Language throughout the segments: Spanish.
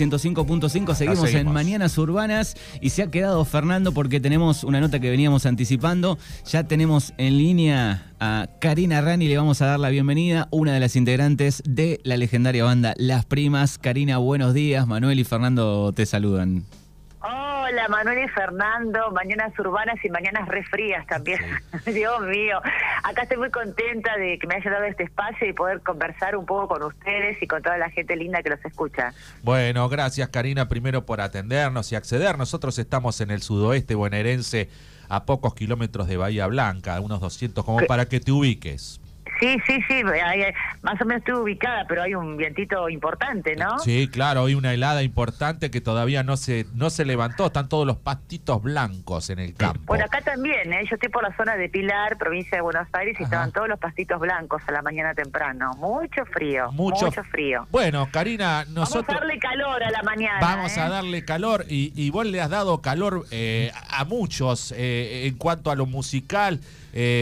105.5. Seguimos, en Mañanas Urbanas y se ha quedado Fernando porque tenemos una nota que veníamos anticipando. Ya tenemos en línea a Karina Rani, le vamos a dar la bienvenida, una de las integrantes de la legendaria banda Las Primas. Karina, buenos días. Manuel y Fernando te saludan. Hola, Manuel y Fernando, mañanas urbanas y mañanas refrías también. Dios mío, acá estoy muy contenta de que me haya dado este espacio y poder conversar un poco con ustedes y con toda la gente linda que los escucha. Bueno, gracias Karina primero por atendernos y acceder. Nosotros estamos en el sudoeste bonaerense a pocos kilómetros de Bahía Blanca, unos 200 como para que te ubiques. Sí, sí, sí, más o menos estoy ubicada, pero hay un vientito importante, ¿no? Sí, claro, hay una helada importante que todavía no se no se levantó, están todos los pastitos blancos en el campo. Bueno, acá también, ¿eh? yo estoy por la zona de Pilar, provincia de Buenos Aires, y estaban todos los pastitos blancos a la mañana temprano. Mucho frío, mucho, frío. Bueno, Karina, nosotros... Vamos a darle calor a la mañana. Vamos a ¿eh? darle calor, y, y, vos le has dado calor eh, a muchos eh, en cuanto a lo musical.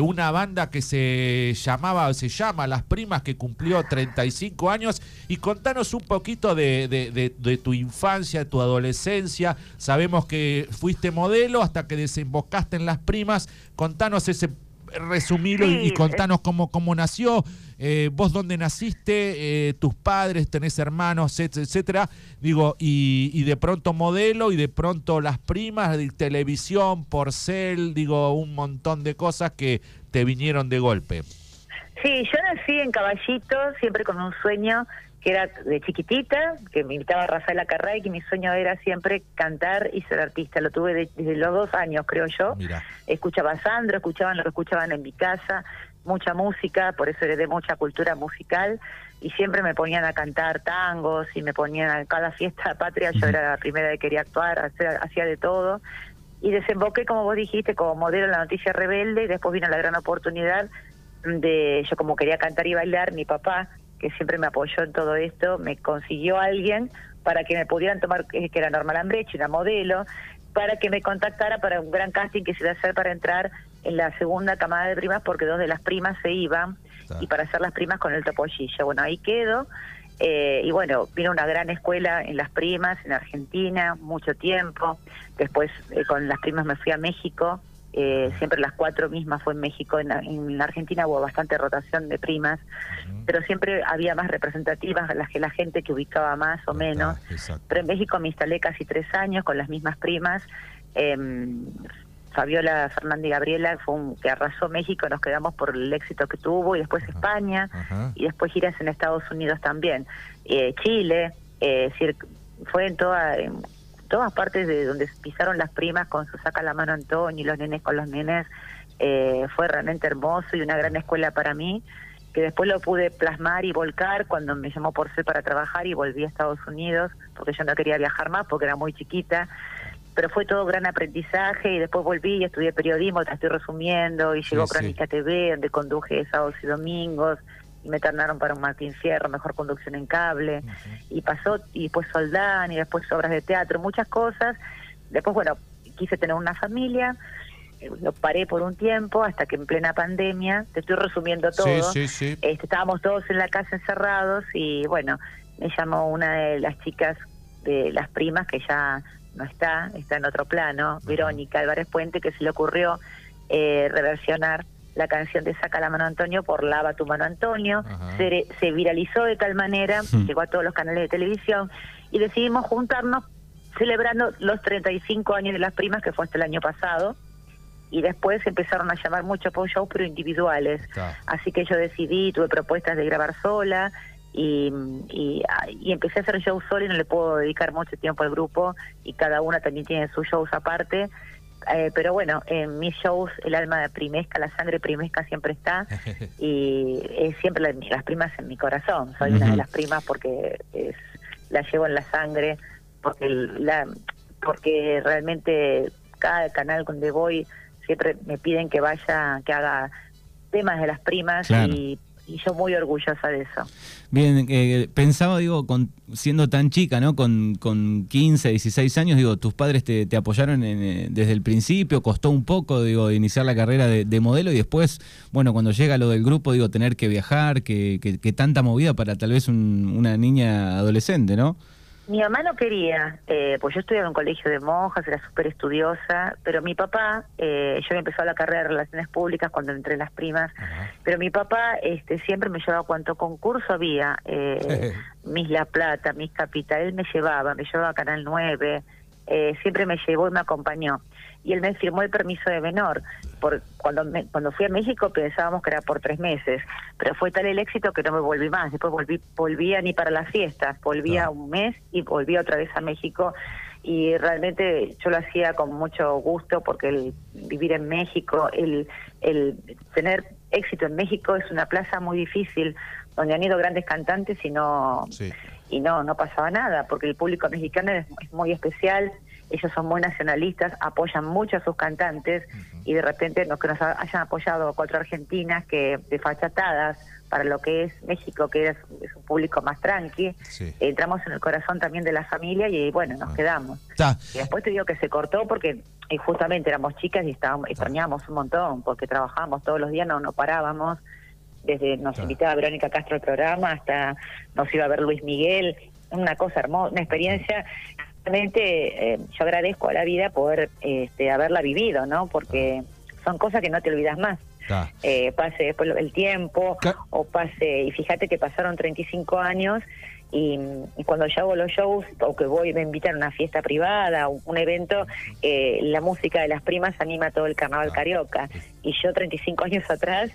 una banda que se llamaba se llama Las Primas, que cumplió 35 años. Y contanos un poquito de, tu infancia, tu adolescencia. Sabemos que fuiste modelo hasta que desembocaste en Las Primas. Contanos ese resumirlo y, eh. contanos cómo, cómo nació, eh, vos dónde naciste, eh, tus padres, tenés hermanos, etcétera. Digo, y, y, de pronto modelo y de pronto las primas, de televisión, porcel, digo, un montón de cosas que te vinieron de golpe. Sí, yo nací en Caballito, siempre con un sueño que era de chiquitita, que me invitaba a Rafael Carrá y que mi sueño era siempre cantar y ser artista. Lo tuve desde los dos años, creo yo. Escuchaba a Sandro, escuchaban lo que escuchaban en mi casa, mucha música, por eso heredé mucha cultura musical y siempre me ponían a cantar tangos y me ponían a cada fiesta patria, yo era la primera que quería actuar, hacía de todo. Y desemboqué, como vos dijiste, como modelo en la noticia rebelde y después vino la gran oportunidad de yo como quería cantar y bailar, mi papá, que siempre me apoyó en todo esto, me consiguió a alguien para que me pudieran tomar, que era Norma Lambrechi, una modelo, para que me contactara para un gran casting que se iba a hacer para entrar en la segunda camada de primas, porque dos de las primas se iban, y para hacer las primas con el topollillo. Bueno, ahí quedo. Eh, y bueno, vino una gran escuela en las primas, en Argentina, mucho tiempo. Después eh, con las primas me fui a México eh, siempre las cuatro mismas fue en México, en, en, Argentina hubo bastante rotación de primas, pero siempre había más representativas las que la gente que ubicaba más o menos. pero en México me instalé casi tres años con las mismas primas. Em, Fabiola, Fernanda y Gabriela fue un, que arrasó México, nos quedamos por el éxito que tuvo, y después España, y después giras en Estados Unidos también. Eh, Chile, eh, fue en toda todas partes de donde pisaron las primas con su saca la mano Antonio y los nenes con los nenes, eh, fue realmente hermoso y una gran escuela para mí, que después lo pude plasmar y volcar cuando me llamó por ser para trabajar y volví a Estados Unidos, porque yo no quería viajar más porque era muy chiquita, pero fue todo gran aprendizaje y después volví y estudié periodismo, te estoy resumiendo, y llegó Crónica TV, donde conduje sábados y domingos, me turnaron para un Martín Fierro, mejor conducción en cable, y pasó, y después Soldán, y después obras de teatro, muchas cosas. Después, bueno, quise tener una familia, eh, lo paré por un tiempo hasta que en plena pandemia, te estoy resumiendo todo, este, estábamos todos en la casa encerrados y bueno, me llamó una de las chicas de las primas que ya no está, está en otro plano, Verónica Álvarez Puente, que se le ocurrió eh, reversionar la canción de Saca la mano Antonio por Lava tu mano Antonio, se, se, viralizó de tal manera, llegó a todos los canales de televisión y decidimos juntarnos celebrando los 35 años de las primas que fue hasta el año pasado y después empezaron a llamar muchos shows pero individuales, así que yo decidí, tuve propuestas de grabar sola y, y, y, empecé a hacer shows sola y no le puedo dedicar mucho tiempo al grupo y cada una también tiene sus shows aparte eh, pero bueno, en mis shows el alma primesca, la sangre primesca siempre está y es siempre las primas en mi corazón. Soy una de las primas porque es, la llevo en la sangre, porque la, porque realmente cada canal donde voy siempre me piden que vaya, que haga temas de las primas y y yo muy orgullosa de eso. Bien, eh, pensaba, digo, con, siendo tan chica, ¿no? Con, con 15, 16 años, digo, tus padres te, apoyaron eh, desde el principio, costó un poco, digo, iniciar la carrera de, modelo y después, bueno, cuando llega lo del grupo, digo, tener que viajar, que, que, tanta movida para tal vez una niña adolescente, ¿no? Mi mamá no quería, eh, pues yo estudiaba en un colegio de monjas, era súper estudiosa, pero mi papá, eh, yo había empezado la carrera de Relaciones Públicas cuando entré en las primas, pero mi papá este, siempre me llevaba cuanto concurso había, eh, Mis La Plata, Mis Capital, él me llevaba, me llevaba a Canal 9, eh, siempre me llevó y me acompañó y él me firmó el permiso de menor. Por, cuando, cuando fui a México pensábamos que era por tres meses, pero fue tal el éxito que no me volví más. Después volví, volvía ni para las fiestas, volvía un mes y volví otra vez a México. Y realmente yo lo hacía con mucho gusto porque el vivir en México, el, el tener éxito en México es una plaza muy difícil, donde han ido grandes cantantes y no, y no, no pasaba nada, porque el público mexicano es muy especial ellos son muy nacionalistas, apoyan mucho a sus cantantes y de repente nos, que nos hayan apoyado cuatro argentinas que desfachatadas para lo que es México, que es, un público más tranqui, entramos en el corazón también de la familia y bueno, nos ah. quedamos. Y después te digo que se cortó porque eh, justamente éramos chicas y estábamos, extrañábamos un montón porque trabajábamos todos los días, no, no parábamos. Desde nos invitaba Verónica Castro al programa hasta nos iba a ver Luis Miguel, una cosa hermosa, una experiencia realmente eh, yo agradezco a la vida poder este, haberla vivido, ¿no? Porque son cosas que no te olvidas más. Eh, pase después el tiempo o pase, y fíjate que pasaron 35 años y, cuando yo hago los shows o que voy me invitan a una fiesta privada, un, un evento, eh, la música de las primas anima todo el carnaval carioca. Y yo 35 años atrás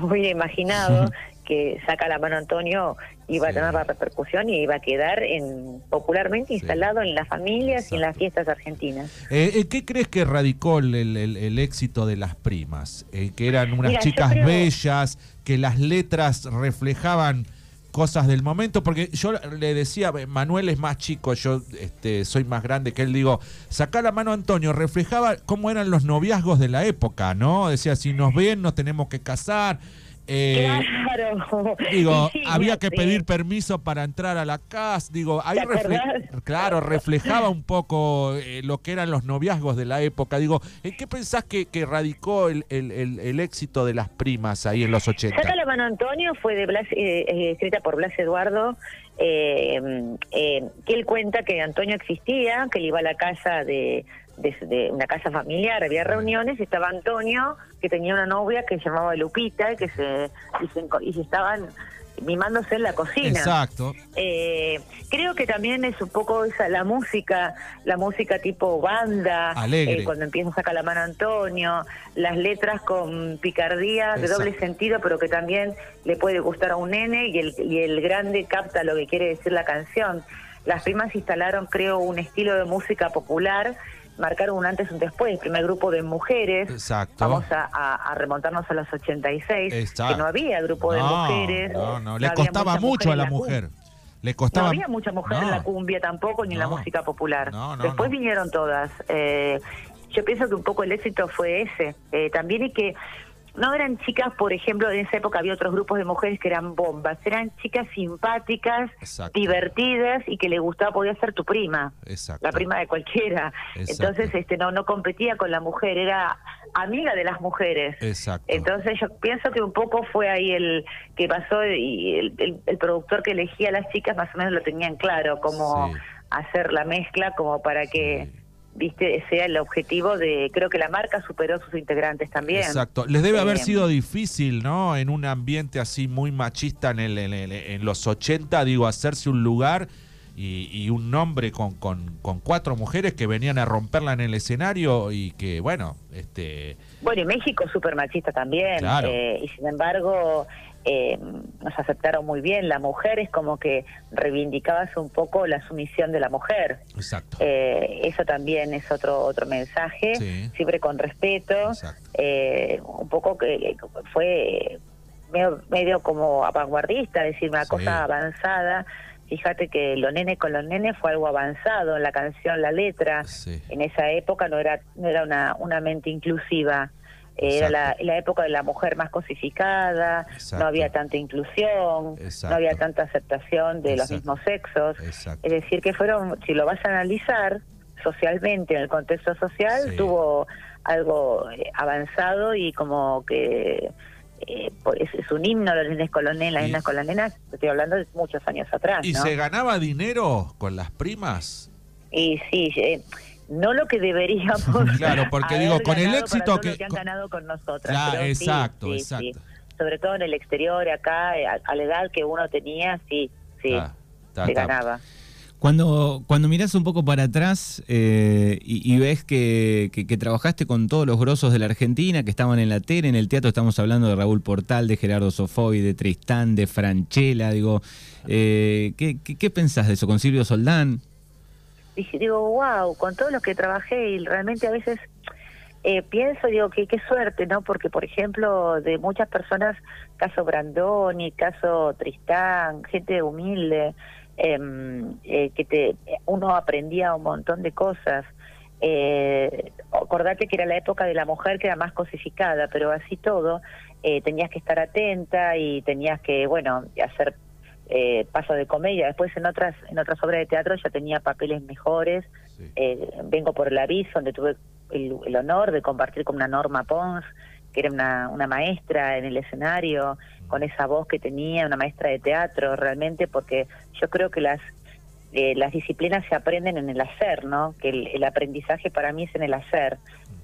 hubiera imaginado que saca la mano Antonio iba a tener la repercusión y iba a quedar en, popularmente instalado en las familias y en las fiestas argentinas. Eh, ¿En qué crees que radicó el, éxito de las primas? Eh, que eran unas chicas bellas, que las letras reflejaban cosas del momento, porque yo le decía, Manuel es más chico, yo este, soy más grande que él, digo, saca la mano Antonio, reflejaba cómo eran los noviazgos de la época, ¿no? Decía, si nos ven, nos tenemos que casar, eh, claro. Digo, había que pedir permiso para entrar a la casa. Digo, ahí claro, reflejaba un poco eh, lo que eran los noviazgos de la época. Digo, ¿en qué pensás que, que radicó el, el, éxito de las primas ahí en los 80? Saca la mano Antonio fue de Blas, eh, escrita por Blas Eduardo. que él cuenta que Antonio existía, que él iba a la casa de, de, una casa familiar, había reuniones, estaba Antonio, que tenía una novia que se llamaba Lupita, y que se, y se, estaban mimándose en la cocina. Exacto. Eh, creo que también es un poco esa la música, la música tipo banda, eh, cuando empieza a sacar la mano Antonio, las letras con picardía de doble sentido, pero que también le puede gustar a un nene y el, y el grande capta lo que quiere decir la canción. Las primas instalaron, creo, un estilo de música popular marcaron un antes y un después, el primer grupo de mujeres. Exacto. Vamos a, remontarnos a los 86, que no había grupo de mujeres. No, no, le costaba mucho a la, mujer. Le costaba... No había mucha mujer en la cumbia tampoco, ni en la música popular. Después vinieron todas. Eh, yo pienso que un poco el éxito fue ese. Eh, también y que no eran chicas, por ejemplo, en esa época había otros grupos de mujeres que eran bombas, eran chicas simpáticas, divertidas y que le gustaba, podía ser tu prima, la prima de cualquiera. Entonces, este no no competía con la mujer, era amiga de las mujeres. Entonces, yo pienso que un poco fue ahí el que pasó y el, productor que elegía a las chicas más o menos lo tenían claro, como hacer la mezcla como para que viste sea el objetivo de creo que la marca superó sus integrantes también. Exacto. Les debe haber eh, sido difícil no en un ambiente así muy machista en, el, en, los 80 digo hacerse un lugar y, un nombre con, con, con, cuatro mujeres que venían a romperla en el escenario y que bueno este bueno y México súper machista también eh, y sin embargo eh, nos aceptaron muy bien. La mujer es como que reivindicabas un poco la sumisión de la mujer. Exacto. Eh, eso también es otro otro mensaje, siempre con respeto. Eh, un poco que fue medio, como vanguardista, decir una cosa avanzada. Fíjate que lo nene con los nenes fue algo avanzado en la canción, la letra. En esa época no era no era una, una mente inclusiva. Era la, época de la mujer más cosificada, no había tanta inclusión, no había tanta aceptación de los mismos sexos. Es decir, que fueron, si lo vas a analizar socialmente, en el contexto social, tuvo algo eh, avanzado y como que eh, es, un himno los nenes con los nenes, las nenas con las nenas, estoy hablando de muchos años atrás. ¿Y se ganaba dinero con las primas? Y sí, eh, no lo que deberíamos. claro, porque digo, con el éxito que, han ganado con nosotros. Claro, exacto, exacto. Sobre todo en el exterior, acá, eh, a, la edad que uno tenía, sí, sí, se ganaba. Cuando, cuando mirás un poco para atrás eh, y, ves que, trabajaste con todos los grosos de la Argentina que estaban en la tele, en el teatro estamos hablando de Raúl Portal, de Gerardo Sofoy, de Tristán, de Franchella, digo, eh, ¿qué, qué, pensás de eso con Silvio Soldán? Dije, digo, wow, con todos los que trabajé y realmente a veces eh, pienso, digo, que qué suerte, ¿no? Porque, por ejemplo, de muchas personas, caso Brandoni, caso Tristán, gente humilde, eh, que te, uno aprendía un montón de cosas. Eh, acordate que era la época de la mujer que era más cosificada, pero así todo, eh, tenías que estar atenta y tenías que, bueno, hacer eh, paso de comedia. Después en otras en otras obras de teatro ya tenía papeles mejores. Eh, vengo por el aviso, donde tuve el, el, honor de compartir con una Norma Pons, que era una, una maestra en el escenario, con esa voz que tenía, una maestra de teatro realmente, porque yo creo que las eh, las disciplinas se aprenden en el hacer, ¿no? Que el, aprendizaje para mí es en el hacer,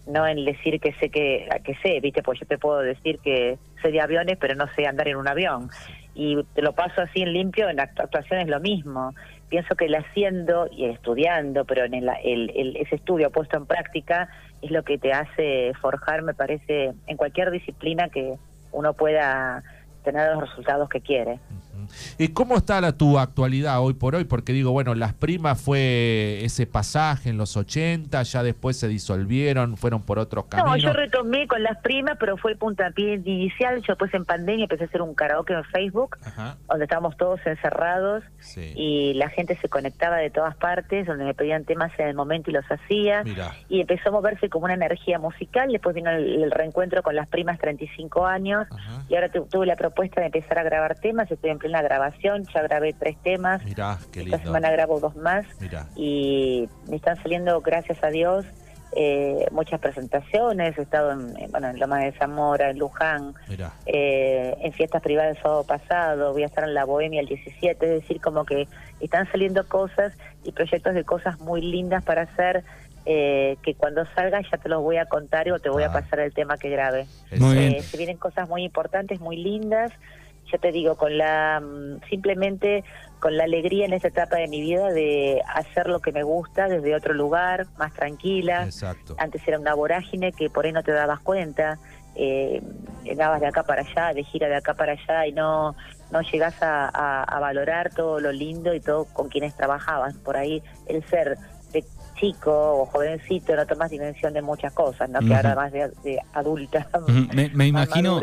no en decir que sé que, que sé, ¿viste? Pues yo te puedo decir que sé de aviones, pero no sé andar en un avión. Y lo paso así en limpio, en actuación es lo mismo. Pienso que el haciendo y estudiando, pero en el, el, ese estudio puesto en práctica es lo que te hace forjar, me parece, en cualquier disciplina que uno pueda tener los resultados que quiere. ¿Y cómo está la, tu actualidad hoy por hoy? Porque digo, bueno, Las Primas fue ese pasaje en los 80, ya después se disolvieron, fueron por otros caminos. No, yo retomé con Las Primas, pero fue el puntapié inicial. Yo después en pandemia empecé a hacer un karaoke en Facebook, donde estábamos todos encerrados y la gente se conectaba de todas partes, donde me pedían temas en el momento y los hacía. Y empezó a moverse como una energía musical. Después vino el, reencuentro con Las Primas 35 años y ahora tuve la propuesta de empezar a grabar temas. Estoy en plena grabación, ya grabé tres temas. Mirá, qué lindo. Esta semana grabo dos más. Y me están saliendo, gracias a Dios, eh, muchas presentaciones. He estado en, bueno, en Loma de Zamora, en Luján, eh, en fiestas privadas el sábado pasado. Voy a estar en la Bohemia el 17. Es decir, como que están saliendo cosas y proyectos de cosas muy lindas para hacer. Eh, que cuando salga ya te los voy a contar o te voy a ah. pasar el tema que grabe. se vienen cosas muy importantes, muy lindas ya te digo, con la mm, simplemente con la alegría en esta etapa de mi vida de hacer lo que me gusta desde otro lugar, más tranquila. Exacto. Antes era una vorágine que por ahí no te dabas cuenta, eh, de acá para allá, de gira de acá para allá y no no llegas a, valorar todo lo lindo y todo con quienes trabajabas. Por ahí el ser chico o jovencito no tomas dimensión de muchas cosas, ¿no? Que ahora más de, adulta, me, imagino,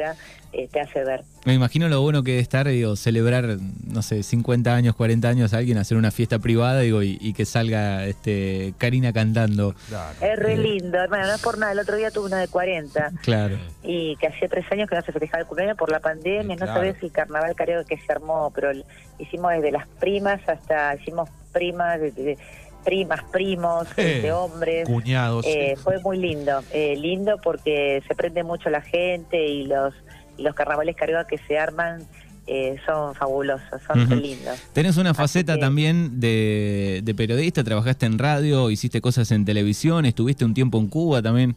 eh, te hace ver. Me imagino lo bueno que debe estar, digo, celebrar, no sé, 50 años, 40 años a alguien, hacer una fiesta privada, digo, y, que salga este Karina cantando. Es re eh, lindo, hermano, no es por nada. El otro día tuve una de 40. Claro. Y que hacía tres años que no se festejaba el cumpleaños por la pandemia, no sabes si el carnaval creo que se armó, pero hicimos desde las primas hasta, hicimos primas, de, primas, primos, de este, hombres. Cuñados. Eh, fue muy lindo, eh, lindo porque se prende mucho la gente y los los carnavales carioca que se arman eh, son fabulosos, son lindos. Tenés una faceta también de, periodista, trabajaste en radio, hiciste cosas en televisión, estuviste un tiempo en Cuba también.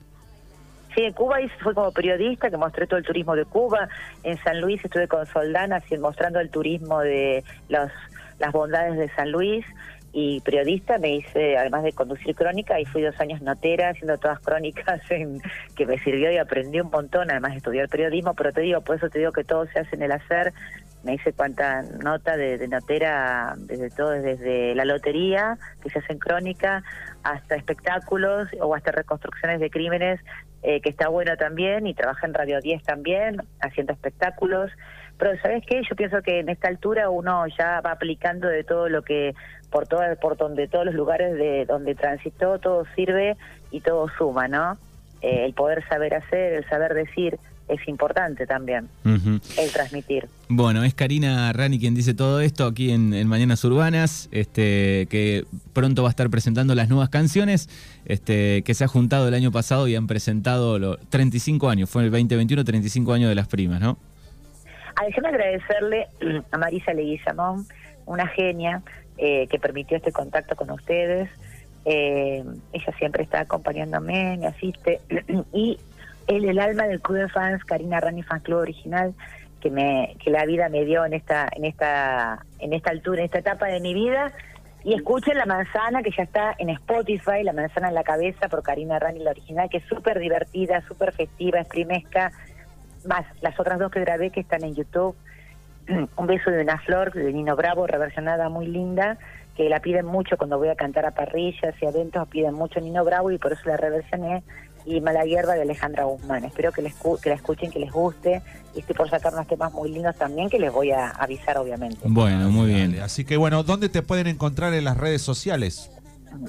Sí, en Cuba fue como periodista que mostré todo el turismo de Cuba. En San Luis estuve con Soldana mostrando el turismo de los, las bondades de San Luis y periodista, me hice, además de conducir crónica, y fui dos años notera haciendo todas crónicas en, que me sirvió y aprendí un montón, además de estudiar periodismo, pero te digo, por eso te digo que todo se hace en el hacer, me hice cuanta nota de, notera, desde todo, desde la lotería, que se hace en crónica, hasta espectáculos o hasta reconstrucciones de crímenes, eh, que está bueno también, y trabajé en Radio 10 también, haciendo espectáculos, pero ¿sabes qué? Yo pienso que en esta altura uno ya va aplicando de todo lo que por todo, por donde todos los lugares de donde transitó todo sirve y todo suma, ¿no? Eh, el poder saber hacer, el saber decir es importante también, el transmitir. Bueno, es Karina Rani quien dice todo esto aquí en, Mañanas Urbanas, este, que pronto va a estar presentando las nuevas canciones, este, que se ha juntado el año pasado y han presentado los 35 años, fue el 2021, 35 años de las primas, ¿no? Déjeme agradecerle a Marisa Leguizamón, una genia eh, que permitió este contacto con ustedes. Eh, ella siempre está acompañándome, me asiste. y él, el alma del club de fans, Karina Rani Fan Club Original, que me que la vida me dio en esta en esta en esta altura, en esta etapa de mi vida. Y escuchen La Manzana, que ya está en Spotify, La Manzana en la Cabeza, por Karina Rani, la original, que es súper divertida, súper festiva, es primesca, más las otras dos que grabé que están en YouTube. Un beso de una flor de Nino Bravo, reversionada muy linda, que la piden mucho cuando voy a cantar a parrillas y eventos, piden mucho Nino Bravo y por eso la reversioné. Y Mala Hierba de Alejandra Guzmán. Espero que, les, que la escuchen, que les guste. Y estoy por sacar unos temas muy lindos también que les voy a avisar, obviamente. Bueno, muy bien. Así que bueno, ¿dónde te pueden encontrar en las redes sociales?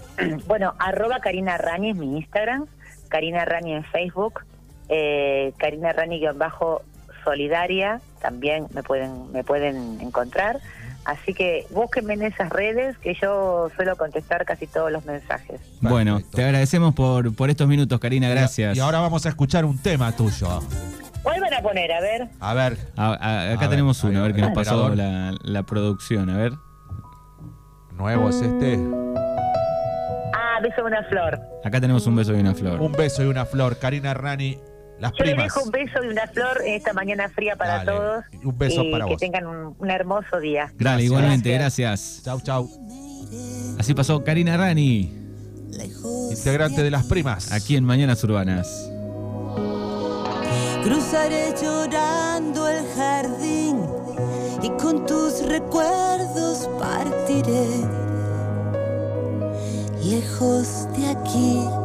bueno, arroba Karina Rani es mi Instagram, Karina Rani en Facebook, eh, Karina Rani-solidaria, también me pueden, me pueden encontrar. Así que búsquenme en esas redes que yo suelo contestar casi todos los mensajes. Bueno, te agradecemos por, por estos minutos, Karina, gracias. Y, ahora vamos a escuchar un tema tuyo. ¿Cuál van a poner? A ver. A ver. acá tenemos uno, a ver qué nos pasó la, la producción, a ver. Nuevo es este. Ah, beso de una flor. Acá tenemos un beso y una flor. Un beso y una flor. Karina Rani las Yo les dejo un beso y una flor en esta mañana fría para todos. Un beso para vos. Que tengan un, hermoso día. Dale, igualmente, gracias. Chau, chau. Así pasó Karina Rani. Integrante de las primas. Aquí en Mañanas Urbanas. Cruzaré llorando el jardín y con tus recuerdos partiré lejos de aquí